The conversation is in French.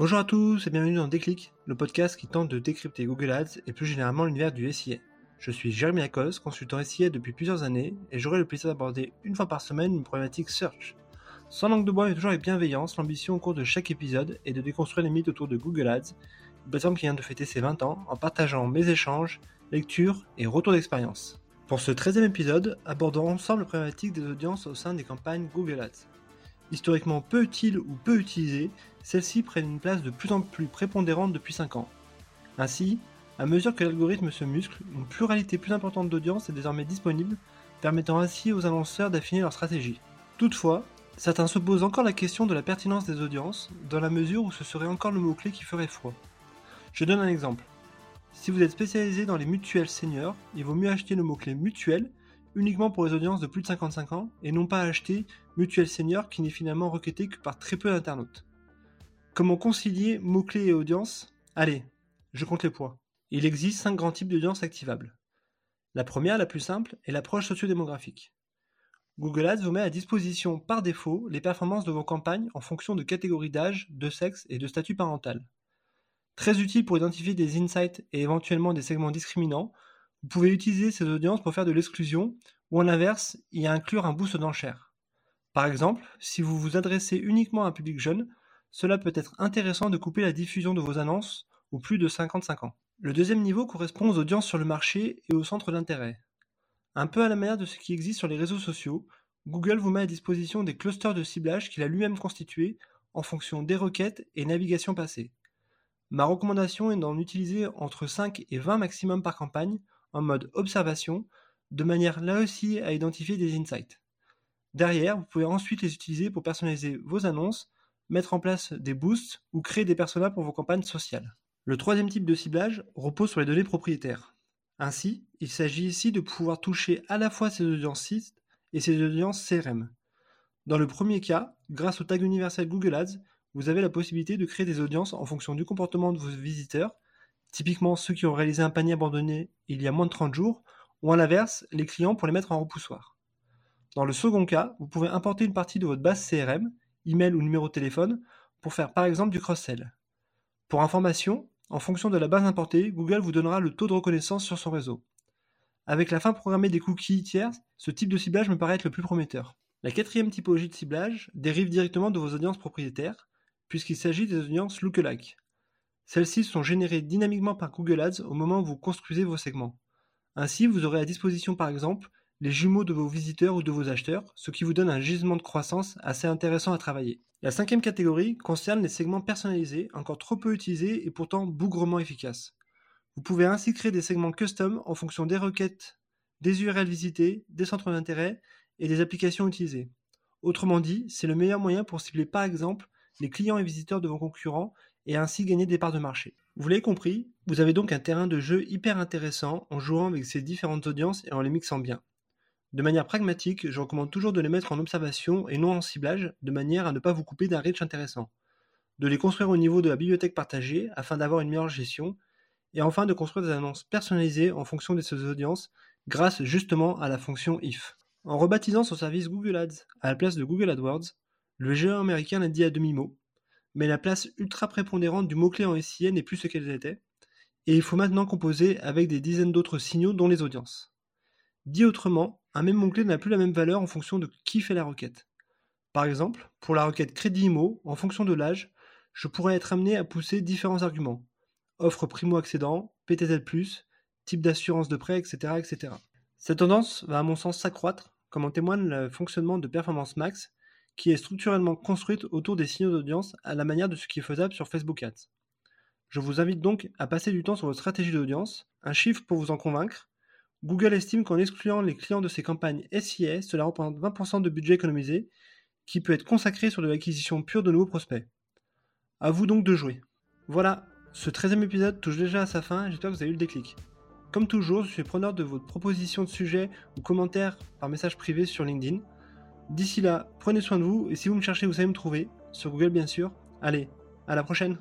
Bonjour à tous et bienvenue dans Déclic, le podcast qui tente de décrypter Google Ads et plus généralement l'univers du SIA. Je suis Jérémy Akos, consultant SIA depuis plusieurs années et j'aurai le plaisir d'aborder une fois par semaine une problématique search. Sans langue de bois mais toujours avec bienveillance, l'ambition au cours de chaque épisode est de déconstruire les mythes autour de Google Ads, une plateforme qui vient de fêter ses 20 ans en partageant mes échanges, lectures et retours d'expérience. Pour ce 13e épisode, abordons ensemble la problématique des audiences au sein des campagnes Google Ads. Historiquement peu utiles ou peu utilisées, celles-ci prennent une place de plus en plus prépondérante depuis 5 ans. Ainsi, à mesure que l'algorithme se muscle, une pluralité plus importante d'audience est désormais disponible, permettant ainsi aux annonceurs d'affiner leur stratégie. Toutefois, certains se posent encore la question de la pertinence des audiences, dans la mesure où ce serait encore le mot-clé qui ferait foi. Je donne un exemple. Si vous êtes spécialisé dans les mutuelles seniors, il vaut mieux acheter le mot-clé mutuel uniquement pour les audiences de plus de 55 ans et non pas acheter mutuelle senior qui n'est finalement requêté que par très peu d'internautes. Comment concilier mots-clés et audience? Allez, je compte les points. Il existe 5 grands types d'audience activables. La première, la plus simple, est l'approche sociodémographique. Google Ads vous met à disposition par défaut les performances de vos campagnes en fonction de catégories d'âge, de sexe et de statut parental. Très utile pour identifier des insights et éventuellement des segments discriminants, vous pouvez utiliser ces audiences pour faire de l'exclusion ou à l'inverse y inclure un boost d'enchères. Par exemple, si vous vous adressez uniquement à un public jeune, cela peut être intéressant de couper la diffusion de vos annonces aux plus de 55 ans. Le deuxième niveau correspond aux audiences sur le marché et aux centres d'intérêt. Un peu à la manière de ce qui existe sur les réseaux sociaux, Google vous met à disposition des clusters de ciblage qu'il a lui-même constitués en fonction des requêtes et navigations passées. Ma recommandation est d'en utiliser entre 5 et 20 maximum par campagne en mode observation, de manière là aussi à identifier des insights. Derrière, vous pouvez ensuite les utiliser pour personnaliser vos annonces, mettre en place des boosts ou créer des personas pour vos campagnes sociales. Le troisième type de ciblage repose sur les données propriétaires. Ainsi, il s'agit ici de pouvoir toucher à la fois ces audiences sites et ces audiences CRM. Dans le premier cas, grâce au tag universel Google Ads, vous avez la possibilité de créer des audiences en fonction du comportement de vos visiteurs typiquement ceux qui ont réalisé un panier abandonné il y a moins de 30 jours, ou à l'inverse, les clients pour les mettre en repoussoir. Dans le second cas, vous pouvez importer une partie de votre base CRM, email ou numéro de téléphone, pour faire par exemple du cross-sell. Pour information, en fonction de la base importée, Google vous donnera le taux de reconnaissance sur son réseau. Avec la fin programmée des cookies tiers, ce type de ciblage me paraît être le plus prometteur. La quatrième typologie de ciblage dérive directement de vos audiences propriétaires, puisqu'il s'agit des audiences lookalike. Celles-ci sont générées dynamiquement par Google Ads au moment où vous construisez vos segments. Ainsi, vous aurez à disposition par exemple les jumeaux de vos visiteurs ou de vos acheteurs, ce qui vous donne un gisement de croissance assez intéressant à travailler. La cinquième catégorie concerne les segments personnalisés, encore trop peu utilisés et pourtant bougrement efficaces. Vous pouvez ainsi créer des segments custom en fonction des requêtes, des URL visités, des centres d'intérêt et des applications utilisées. Autrement dit, c'est le meilleur moyen pour cibler par exemple les clients et visiteurs de vos concurrents et ainsi gagner des parts de marché. Vous l'avez compris, vous avez donc un terrain de jeu hyper intéressant en jouant avec ces différentes audiences et en les mixant bien. De manière pragmatique, je recommande toujours de les mettre en observation et non en ciblage, de manière à ne pas vous couper d'un reach intéressant. De les construire au niveau de la bibliothèque partagée afin d'avoir une meilleure gestion, et enfin de construire des annonces personnalisées en fonction de ces audiences grâce justement à la fonction if. En rebaptisant son service Google Ads à la place de Google AdWords, le géant américain l'a dit à demi-mot, mais la place ultra prépondérante du mot-clé en SIA n'est plus ce qu'elle était, et il faut maintenant composer avec des dizaines d'autres signaux dont les audiences. Dit autrement, un même mot-clé n'a plus la même valeur en fonction de qui fait la requête. Par exemple, pour la requête crédit IMO, en fonction de l'âge, je pourrais être amené à pousser différents arguments. Offre primo-accédant, PTZ+, type d'assurance de prêt, etc., etc. Cette tendance va à mon sens s'accroître, comme en témoigne le fonctionnement de Performance Max, qui est structurellement construite autour des signaux d'audience à la manière de ce qui est faisable sur Facebook Ads. Je vous invite donc à passer du temps sur votre stratégie d'audience, un chiffre pour vous en convaincre. Google estime qu'en excluant les clients de ses campagnes SIA, cela représente 20% de budget économisé qui peut être consacré sur de l'acquisition pure de nouveaux prospects. À vous donc de jouer. Voilà, ce 13e épisode touche déjà à sa fin, j'espère que vous avez eu le déclic. Comme toujours, je suis preneur de votre propositions de sujets ou commentaires par message privé sur LinkedIn. D'ici là, prenez soin de vous et si vous me cherchez, vous savez me trouver, sur Google bien sûr. Allez, à la prochaine